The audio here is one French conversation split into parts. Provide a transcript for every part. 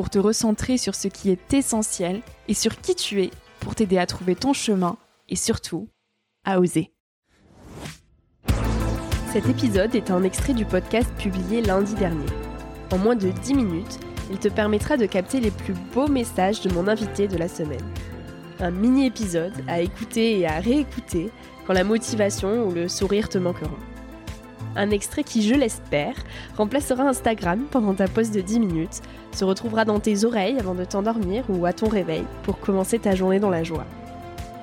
pour te recentrer sur ce qui est essentiel et sur qui tu es pour t'aider à trouver ton chemin et surtout à oser. Cet épisode est un extrait du podcast publié lundi dernier. En moins de 10 minutes, il te permettra de capter les plus beaux messages de mon invité de la semaine. Un mini-épisode à écouter et à réécouter quand la motivation ou le sourire te manqueront. Un extrait qui, je l'espère, remplacera Instagram pendant ta pause de 10 minutes, se retrouvera dans tes oreilles avant de t'endormir ou à ton réveil pour commencer ta journée dans la joie.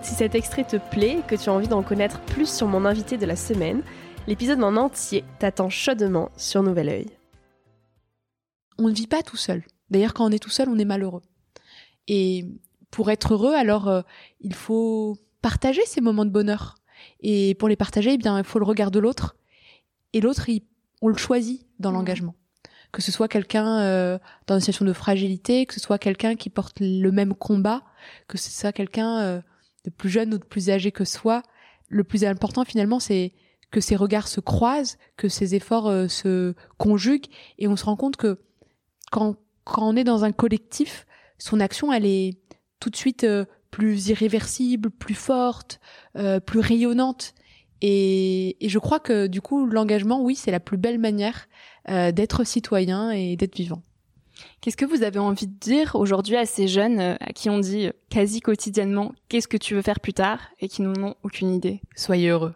Si cet extrait te plaît et que tu as envie d'en connaître plus sur mon invité de la semaine, l'épisode en entier t'attend chaudement sur Nouvel Oeil. On ne vit pas tout seul. D'ailleurs, quand on est tout seul, on est malheureux. Et pour être heureux, alors euh, il faut partager ces moments de bonheur. Et pour les partager, eh bien, il faut le regard de l'autre et l'autre, on le choisit dans mmh. l'engagement. Que ce soit quelqu'un euh, dans une situation de fragilité, que ce soit quelqu'un qui porte le même combat, que ce soit quelqu'un euh, de plus jeune ou de plus âgé que soi, le plus important finalement, c'est que ces regards se croisent, que ces efforts euh, se conjuguent, et on se rend compte que quand, quand on est dans un collectif, son action, elle est tout de suite plus irréversible, plus forte, plus rayonnante. Et, je crois que du coup, l'engagement, oui, c'est la plus belle manière euh, d'être citoyen et d'être vivant. Qu'est-ce que vous avez envie de dire aujourd'hui à ces jeunes euh, à qui on dit quasi quotidiennement qu'est-ce que tu veux faire plus tard et qui n'en ont aucune idée? Soyez heureux.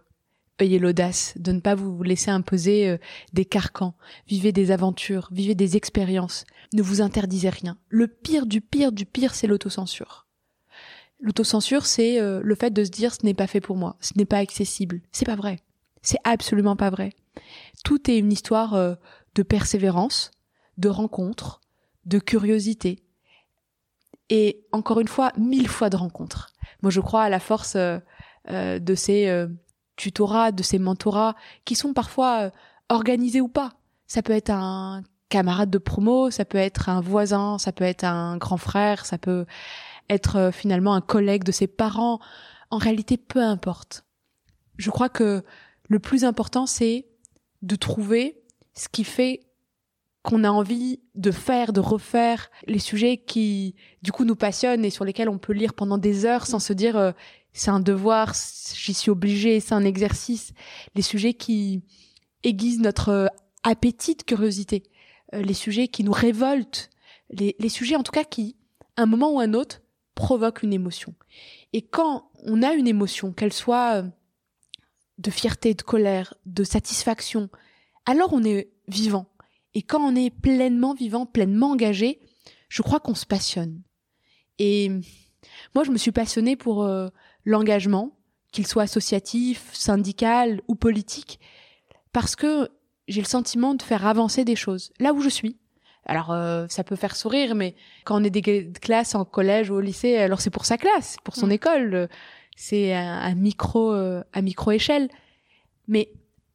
Ayez l'audace de ne pas vous laisser imposer euh, des carcans. Vivez des aventures, vivez des expériences. Ne vous interdisez rien. Le pire du pire du pire, c'est l'autocensure. L'autocensure, c'est euh, le fait de se dire ce n'est pas fait pour moi, ce n'est pas accessible. C'est pas vrai. C'est absolument pas vrai. Tout est une histoire euh, de persévérance, de rencontre, de curiosité. Et encore une fois, mille fois de rencontres. Moi, je crois à la force euh, de ces tutorats, de ces mentorats, qui sont parfois organisés ou pas. Ça peut être un camarade de promo, ça peut être un voisin, ça peut être un grand frère, ça peut être euh, finalement un collègue de ses parents. En réalité, peu importe. Je crois que le plus important, c'est de trouver ce qui fait qu'on a envie de faire, de refaire les sujets qui, du coup, nous passionnent et sur lesquels on peut lire pendant des heures sans se dire euh, c'est un devoir, j'y suis obligé, c'est un exercice. Les sujets qui aiguisent notre euh, appétit de curiosité, les sujets qui nous révoltent, les, les sujets en tout cas qui, à un moment ou un autre, provoque une émotion. Et quand on a une émotion, qu'elle soit euh, de fierté, de colère, de satisfaction, alors on est vivant. Et quand on est pleinement vivant, pleinement engagé, je crois qu'on se passionne. Et moi, je me suis passionnée pour euh, l'engagement, qu'il soit associatif, syndical ou politique, parce que j'ai le sentiment de faire avancer des choses là où je suis, alors euh, ça peut faire sourire, mais quand on est des classes en collège ou au lycée, alors c'est pour sa classe, pour son mm. école, c'est à, micro euh, à micro échelle. Mais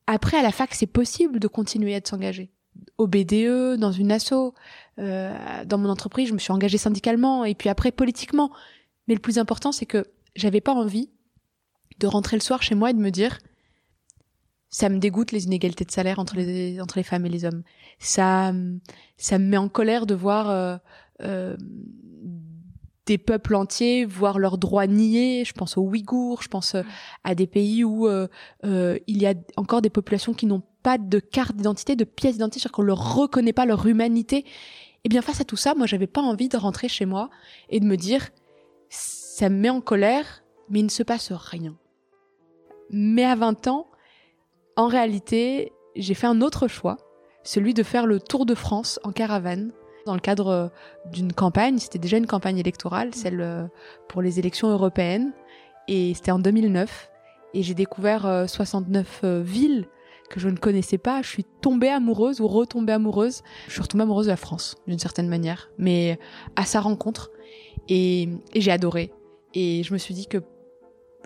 après à la fac, c'est possible de continuer à s'engager. Au BDE, dans une asso, euh, dans mon entreprise, je me suis engagée syndicalement et puis après politiquement. Mais le plus important, c'est que j'avais pas envie de rentrer le soir chez moi et de me dire ça me dégoûte les inégalités de salaire entre les entre les femmes et les hommes. Ça ça me met en colère de voir euh, euh, des peuples entiers voir leurs droits niés. Je pense aux Ouïghours, je pense euh, à des pays où il y a encore des populations qui n'ont pas de carte d'identité, de pièce d'identité, c'est-à-dire qu'on leur reconnaît pas leur humanité. Et eh bien face à tout ça, moi j'avais pas envie de rentrer chez moi et de me dire ça me met en colère, mais il ne se passe rien. Mais à 20 ans, en réalité, j'ai fait un autre choix, celui de faire le tour de France en caravane dans le cadre euh, d'une campagne. C'était déjà une campagne électorale, celle euh, pour les élections européennes. Et c'était en 2009. Et j'ai découvert 69 euh, villes que je ne connaissais pas. Je suis tombée amoureuse ou retombée amoureuse. Je suis retombée amoureuse de la France, d'une certaine manière, mais à sa rencontre. Et, j'ai adoré. Et je me suis dit que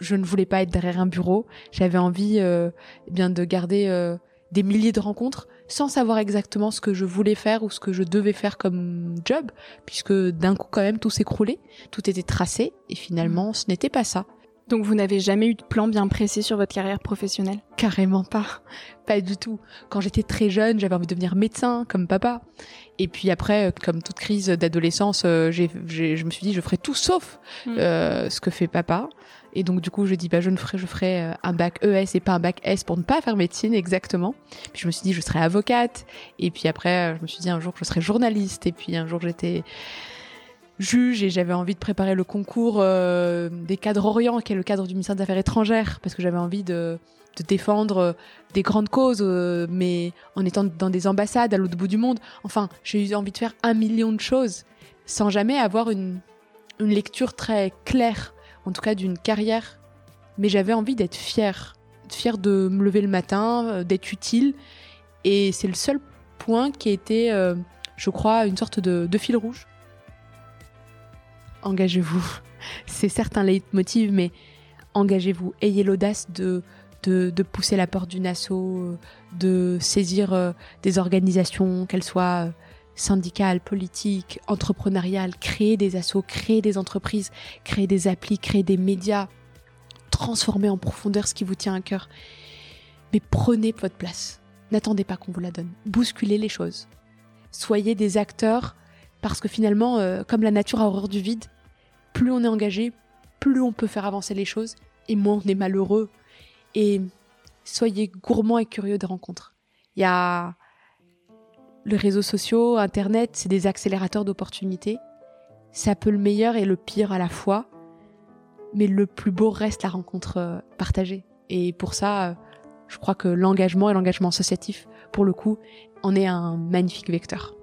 je ne voulais pas être derrière un bureau. J'avais envie eh bien de garder des milliers de rencontres sans savoir exactement ce que je voulais faire ou ce que je devais faire comme job, puisque d'un coup quand même tout s'écroulait, tout était tracé et finalement ce n'était pas ça. Donc vous n'avez jamais eu de plan bien précis sur votre carrière professionnelle? Carrément pas, pas du tout. Quand j'étais très jeune, j'avais envie de devenir médecin comme papa. Et puis après, comme toute crise d'adolescence, euh, je me suis dit je ferai tout sauf mm. euh, ce que fait papa. Et donc du coup, je dis bah je ne ferai je ferai euh, un bac ES et pas un bac S pour ne pas faire médecine exactement. Puis je me suis dit je serai avocate. Et puis après, je me suis dit un jour je serai journaliste. Et puis un jour j'étais juge et j'avais envie de préparer le concours euh, des cadres Orient, qui est le cadre du ministère des Affaires étrangères, parce que j'avais envie de, défendre euh, des grandes causes, euh, mais en étant dans des ambassades à l'autre bout du monde. Enfin, j'ai eu envie de faire un million de choses sans jamais avoir une, une lecture très claire, en tout cas d'une carrière. Mais j'avais envie d'être fière, fière de me lever le matin, d'être utile. Et c'est le seul point qui a été, je crois, une sorte de fil rouge engagez-vous. C'est certes un leitmotiv, mais engagez-vous. Ayez l'audace de, de, pousser la porte d'une asso, de saisir euh, des organisations, qu'elles soient euh, syndicales, politiques, entrepreneuriales, créer des assos, créer des entreprises, créer des applis, créer des médias, transformer en profondeur ce qui vous tient à cœur. Mais prenez votre place. N'attendez pas qu'on vous la donne. Bousculez les choses. Soyez des acteurs parce que finalement, euh, comme la nature a horreur du vide, plus on est engagé, plus on peut faire avancer les choses, et moins on est malheureux. Et soyez gourmands et curieux des rencontres. Il y a les réseaux sociaux, Internet, c'est des accélérateurs d'opportunités. Ça peut le meilleur et le pire à la fois, mais le plus beau reste la rencontre euh, partagée. Et pour ça, euh, je crois que l'engagement et l'engagement associatif, pour le coup, en est un magnifique vecteur.